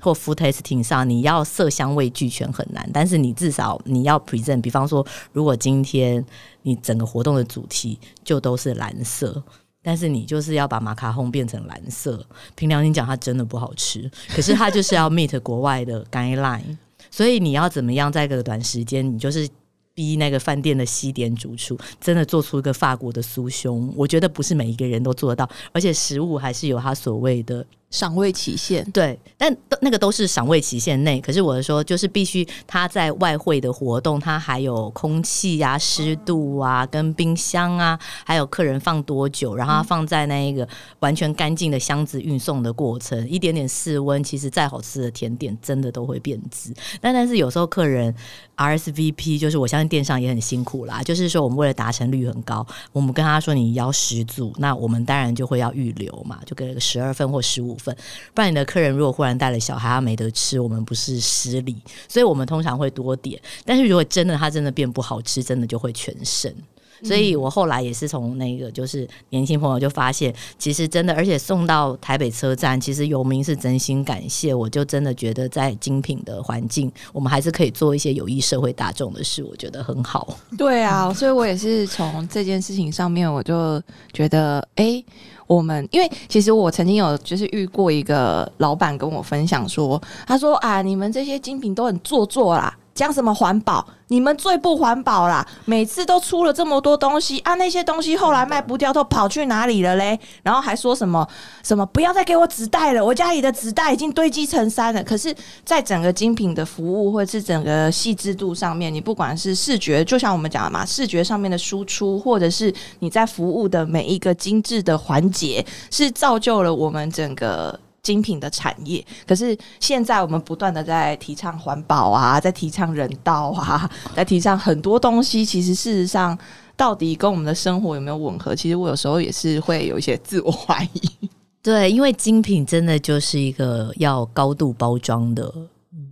或 food tasting 上，你要色香味俱全很难，但是你至少你要 present，比方说，如果今天你整个活动的主题就都是蓝色。但是你就是要把马卡洪变成蓝色，凭良心讲，它真的不好吃。可是它就是要 *laughs* meet 国外的 guideline，所以你要怎么样在这个短时间，你就是逼那个饭店的西点主厨真的做出一个法国的酥胸，我觉得不是每一个人都做得到，而且食物还是有它所谓的赏味期限。对，但那个都是赏味期限内。可是我是说，就是必须他在外汇的活动，它还有空气啊、湿度啊、跟冰箱啊，还有客人放多久，然后它放在那一个完全干净的箱子运送的过程，一点点室温，其实再好吃的甜点真的都会变质。但但是有时候客人 RSVP，就是我相信电商也很辛苦啦，就是说我们为了达成率很高，我们跟他说你要十组，那我们当然就会要预留嘛，就给了个十二份或十五份，不然你的客人如果忽然带了小孩，他没得吃，我们不是失礼，所以我们通常会多点。但是如果真的他真的变不好吃，真的就会全剩。所以我后来也是从那个就是年轻朋友就发现，其实真的，而且送到台北车站，其实游民是真心感谢，我就真的觉得在精品的环境，我们还是可以做一些有益社会大众的事，我觉得很好。对啊，所以我也是从这件事情上面，我就觉得，哎、我们因为其实我曾经有就是遇过一个老板跟我分享说，他说啊，你们这些精品都很做作啦。讲什么环保？你们最不环保啦！每次都出了这么多东西啊，那些东西后来卖不掉，都跑去哪里了嘞？然后还说什么什么不要再给我纸袋了，我家里的纸袋已经堆积成山了。可是，在整个精品的服务或者是整个细致度上面，你不管是视觉，就像我们讲的嘛，视觉上面的输出，或者是你在服务的每一个精致的环节，是造就了我们整个。精品的产业，可是现在我们不断的在提倡环保啊，在提倡人道啊，*laughs* 在提倡很多东西。其实事实上，到底跟我们的生活有没有吻合？其实我有时候也是会有一些自我怀疑。*laughs* 对，因为精品真的就是一个要高度包装的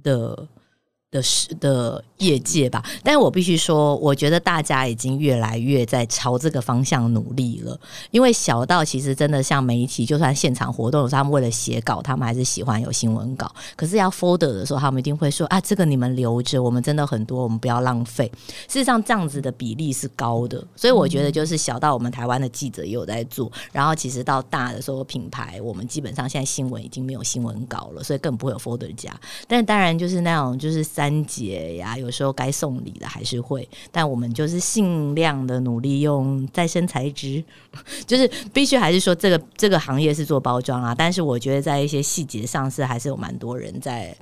的的是的业界吧，但是我必须说，我觉得大家已经越来越在朝这个方向努力了。因为小到其实真的像媒体，就算现场活动，他们为了写稿，他们还是喜欢有新闻稿。可是要 folder 的时候，他们一定会说啊，这个你们留着，我们真的很多，我们不要浪费。事实上，这样子的比例是高的，所以我觉得就是小到我们台湾的记者也有在做，然后其实到大的时候，品牌我们基本上现在新闻已经没有新闻稿了，所以更不会有 folder 加。但当然就是那种就是三节呀，有。有时候该送礼的还是会，但我们就是尽量的努力用再生材质，*laughs* 就是必须还是说这个这个行业是做包装啊，但是我觉得在一些细节上是还是有蛮多人在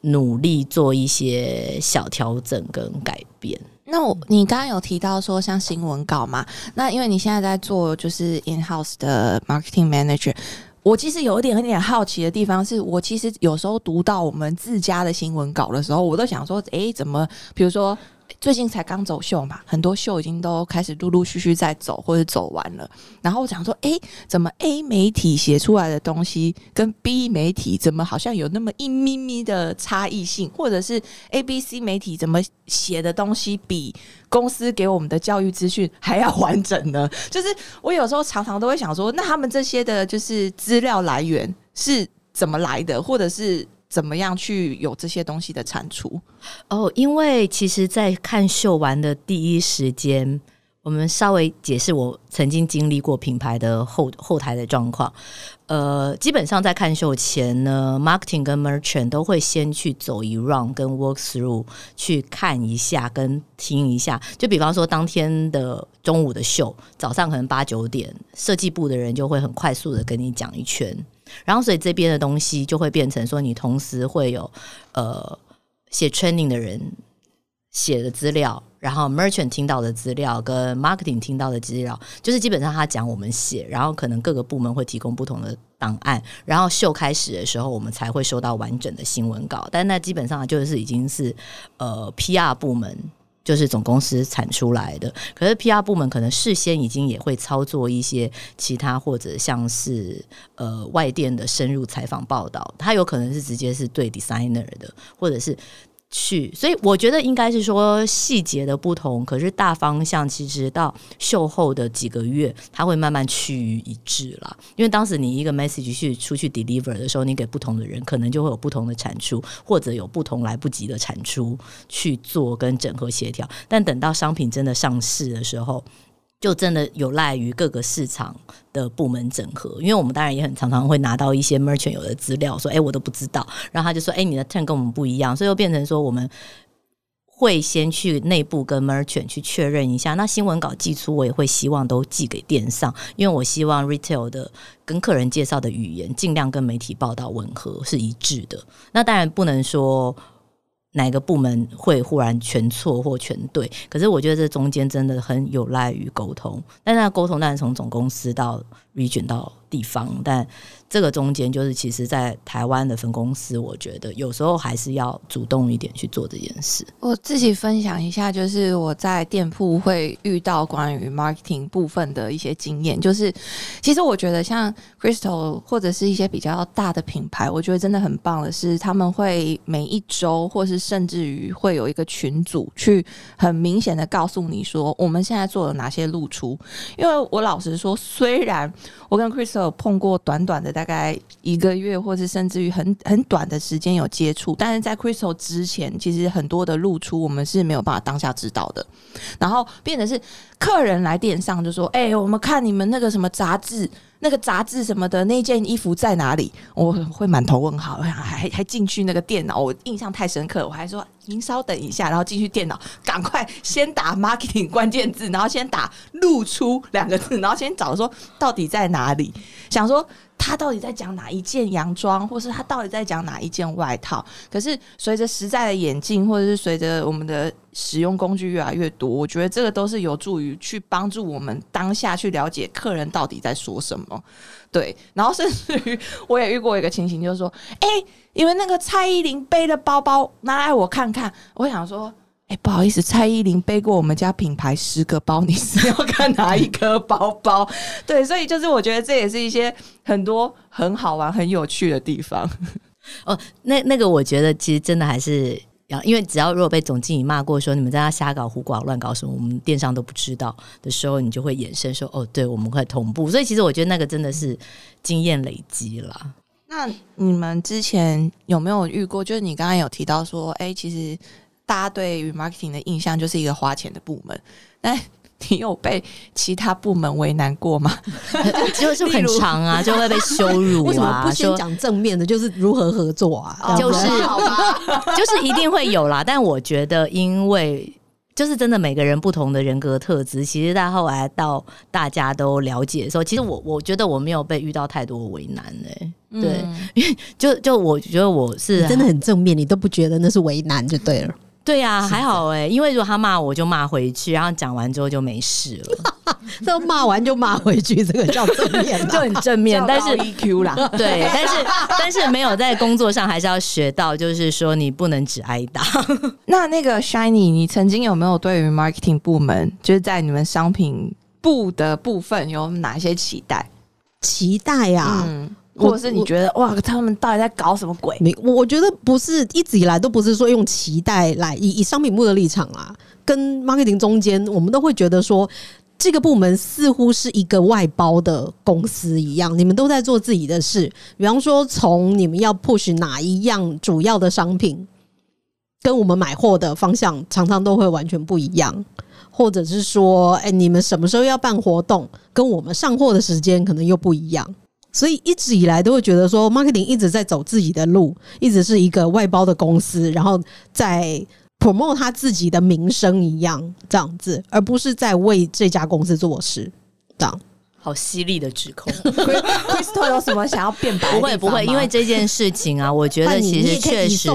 努力做一些小调整跟改变。那我你刚刚有提到说像新闻稿嘛？那因为你现在在做就是 in house 的 marketing manager。我其实有一点、有点好奇的地方，是我其实有时候读到我们自家的新闻稿的时候，我都想说，哎，怎么，比如说。最近才刚走秀嘛，很多秀已经都开始陆陆续续在走或者走完了。然后我想说，哎，怎么 A 媒体写出来的东西跟 B 媒体怎么好像有那么一咪咪的差异性，或者是 A、B、C 媒体怎么写的东西比公司给我们的教育资讯还要完整呢？就是我有时候常常都会想说，那他们这些的就是资料来源是怎么来的，或者是？怎么样去有这些东西的产出？哦，因为其实，在看秀完的第一时间，我们稍微解释我曾经经历过品牌的后后台的状况。呃，基本上在看秀前呢，marketing 跟 merchant 都会先去走一 round 跟 work through 去看一下跟听一下。就比方说，当天的中午的秀，早上可能八九点，设计部的人就会很快速的跟你讲一圈。然后，所以这边的东西就会变成说，你同时会有呃写 training 的人写的资料，然后 merchant 听到的资料跟 marketing 听到的资料，就是基本上他讲我们写，然后可能各个部门会提供不同的档案，然后秀开始的时候，我们才会收到完整的新闻稿。但那基本上就是已经是呃 PR 部门。就是总公司产出来的，可是 PR 部门可能事先已经也会操作一些其他或者像是呃外电的深入采访报道，他有可能是直接是对 designer 的，或者是。去，所以我觉得应该是说细节的不同，可是大方向其实到秀后的几个月，它会慢慢趋于一致了。因为当时你一个 message 去出去 deliver 的时候，你给不同的人，可能就会有不同的产出，或者有不同来不及的产出去做跟整合协调。但等到商品真的上市的时候，就真的有赖于各个市场的部门整合，因为我们当然也很常常会拿到一些 merchant 有的资料，说哎我都不知道，然后他就说哎你的 turn 跟我们不一样，所以又变成说我们会先去内部跟 merchant 去确认一下。那新闻稿寄出，我也会希望都寄给电商，因为我希望 retail 的跟客人介绍的语言尽量跟媒体报道吻合是一致的。那当然不能说。哪个部门会忽然全错或全对？可是我觉得这中间真的很有赖于沟通。但那沟通但是从总公司到 region 到地方，但这个中间就是其实，在台湾的分公司，我觉得有时候还是要主动一点去做这件事。我自己分享一下，就是我在店铺会遇到关于 marketing 部分的一些经验。就是其实我觉得像 Crystal 或者是一些比较大的品牌，我觉得真的很棒的是，他们会每一周，或是甚至于会有一个群组，去很明显的告诉你说，我们现在做了哪些露出。因为我老实说，虽然我跟 Crystal 碰过短短的大概一个月，或是甚至于很很短的时间有接触，但是在 Crystal 之前，其实很多的露出我们是没有办法当下知道的。然后变成是客人来店上就说：“哎，我们看你们那个什么杂志。”那个杂志什么的，那件衣服在哪里？我会满头问号，还还还进去那个电脑，我印象太深刻，我还说您稍等一下，然后进去电脑，赶快先打 marketing 关键字，然后先打露出两个字，然后先找说到底在哪里，想说。他到底在讲哪一件洋装，或是他到底在讲哪一件外套？可是随着时代的演进，或者是随着我们的使用工具越来越多，我觉得这个都是有助于去帮助我们当下去了解客人到底在说什么。对，然后甚至于我也遇过一个情形，就是说，哎，因为那个蔡依林背的包包拿来我看看，我想说。哎，不好意思，蔡依林背过我们家品牌十个包，你是要看哪一个包包？*laughs* 对，所以就是我觉得这也是一些很多很好玩、很有趣的地方。哦，那那个我觉得其实真的还是要因为只要如果被总经理骂过说你们在那瞎搞胡搞乱搞什么，我们电商都不知道的时候，你就会衍生说哦，对，我们会同步。所以其实我觉得那个真的是经验累积了。那你们之前有没有遇过？就是你刚刚有提到说，哎、其实大家对于 marketing 的印象就是一个花钱的部门，那你有被其他部门为难过吗？*laughs* 就是很长啊，*laughs* 就会被羞辱为什么啊，不先讲正面的，就是如何合作啊？就是好吧，*laughs* 就是一定会有啦。但我觉得，因为就是真的每个人不同的人格特质，其实到后来到大家都了解的时候，其实我我觉得我没有被遇到太多为难呢、对，嗯就就我觉得我是真的很正面，你都不觉得那是为难就对了。对啊，*laughs* 还好哎、因为如果他骂我就骂回去，然后讲完之后就没事了，*laughs* 这骂完就骂回去，这个叫正面 *laughs* 就啊。很正面。但是 EQ 啦，对，但是但是没有在工作上还是要学到，就是说你不能只挨打。那那个 Shiny，你曾经有没有对于 marketing 部门，就是在你们商品部的部分有哪些期待？期待啊！嗯，我或者是你觉得哇，他们到底在搞什么鬼？没，我我觉得不是一直以来都不是说用期待来以以商品部的立场啊，跟 marketing 中间，我们都会觉得说。这个部门似乎是一个外包的公司一样，你们都在做自己的事。比方说，从你们要 push 哪一样主要的商品，跟我们买货的方向常常都会完全不一样，或者是说，哎、你们什么时候要办活动，跟我们上货的时间可能又不一样。所以一直以来都会觉得说，marketing 一直在走自己的路，一直是一个外包的公司，然后在 promote 他自己的名声一样这样子，而不是在为这家公司做事。这样，好犀利的指控，*laughs* Crystal 有什么想要辩白？不会不会，因为这件事情啊，我觉得其实确实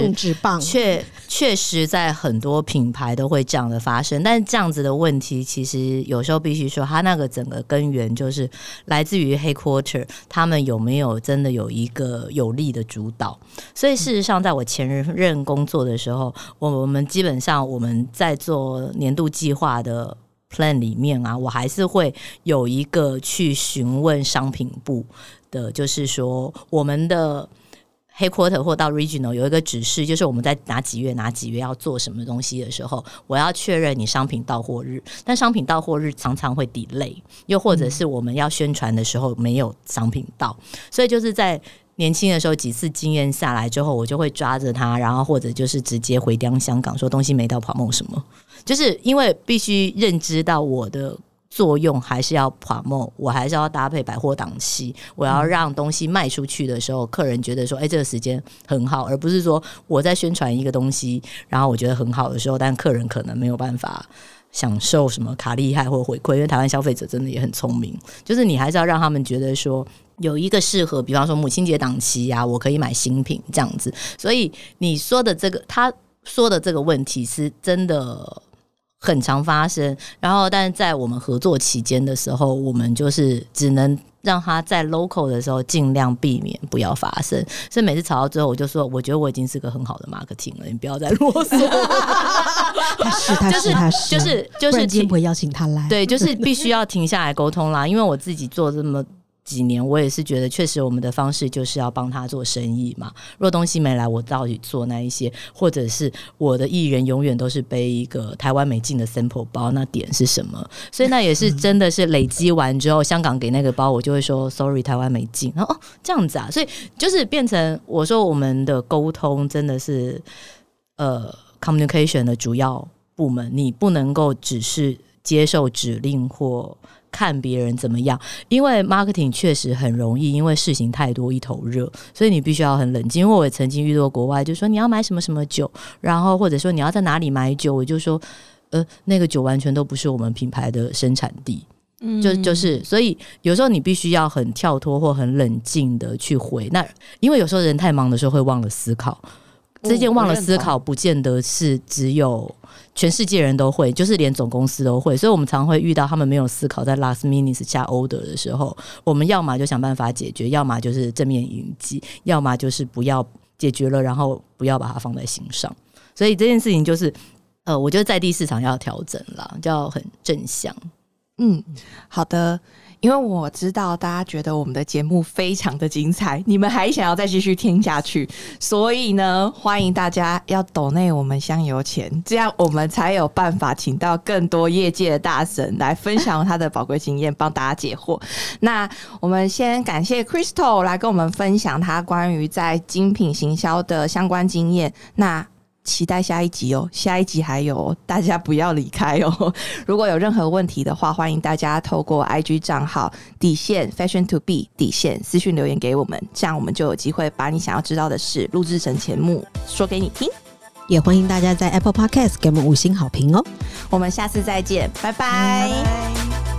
确确实在很多品牌都会这样的发生，但是这样子的问题，其实有时候必须说，它那个整个根源就是来自于 headquarter，他们有没有真的有一个有力的主导？所以事实上，在我前任工作的时候，我我们基本上我们在做年度计划的。Plan 里面啊，我还是会有一个去询问商品部的，就是说我们的 headquarter 或到 regional 有一个指示，就是我们在哪几月哪几月要做什么东西的时候，我要确认你商品到货日，但商品到货日常常会 delay，又或者是我们要宣传的时候没有商品到，所以就是在。年轻的时候几次经验下来之后，我就会抓着他，然后或者就是直接回香港，说东西没到跑梦什么，就是因为必须认知到我的作用还是要 promo，我还是要搭配百货档期，我要让东西卖出去的时候，客人觉得说，哎、这个时间很好，而不是说我在宣传一个东西，然后我觉得很好的时候，但客人可能没有办法。享受什么卡厉害或回馈，因为台湾消费者真的也很聪明，就是你还是要让他们觉得说有一个适合，比方说母亲节档期呀、我可以买新品这样子。所以你说的这个，他说的这个问题是真的很常发生。然后，但是在我们合作期间的时候，我们就是只能让他在 local 的时候尽量避免不要发生。所以每次吵到最后，我就说，我觉得我已经是个很好的 marketing 了，你不要再啰嗦。*laughs* 他是他就是是他是，就是就是不会邀请他来。对，就是必须要停下来沟通啦。因为我自己做这么几年，我也是觉得，确实我们的方式就是要帮他做生意嘛。若东西没来，我到底做那一些，或者是我的艺人永远都是背一个台湾美进的 sample 包，那点是什么？所以那也是真的是累积完之后，*laughs* 香港给那个包，我就会说 sorry，台湾没进。然后哦，这样子啊，所以就是变成我说我们的沟通真的是呃 communication 的主要部门，你不能够只是接受指令或看别人怎么样，因为 marketing 确实很容易，因为事情太多一头热，所以你必须要很冷静。因为我也曾经遇到国外，就说你要买什么什么酒，然后或者说你要在哪里买酒，我就说呃那个酒完全都不是我们品牌的生产地。嗯就就是，所以有时候你必须要很跳脱或很冷静的去回。那因为有时候人太忙的时候会忘了思考，这件忘了思考，不见得是只有全世界人都会，就是连总公司都会。所以我们常会遇到他们没有思考，在 last minute 下 order 的时候，我们要么就想办法解决，要么就是正面迎击，要么就是不要解决了，然后不要把它放在心上。所以这件事情就是，呃，我觉得在地市场要调整啦，就要很正向。嗯，好的。因为我知道大家觉得我们的节目非常的精彩，你们还想要再继续听下去，所以呢，欢迎大家要抖内我们香油钱，这样我们才有办法请到更多业界的大神来分享他的宝贵经验，帮大家解惑。那我们先感谢 Crystal 来跟我们分享他关于在精品行销的相关经验。那期待下一集哦，下一集还有，大家不要离开哦。*laughs* 如果有任何问题的话，欢迎大家透过 IG 账号底线 Fashion to be 底线私讯留言给我们，这样我们就有机会把你想要知道的事录制成节目说给你听。也欢迎大家在 Apple Podcast 给我们五星好评哦。我们下次再见，拜拜。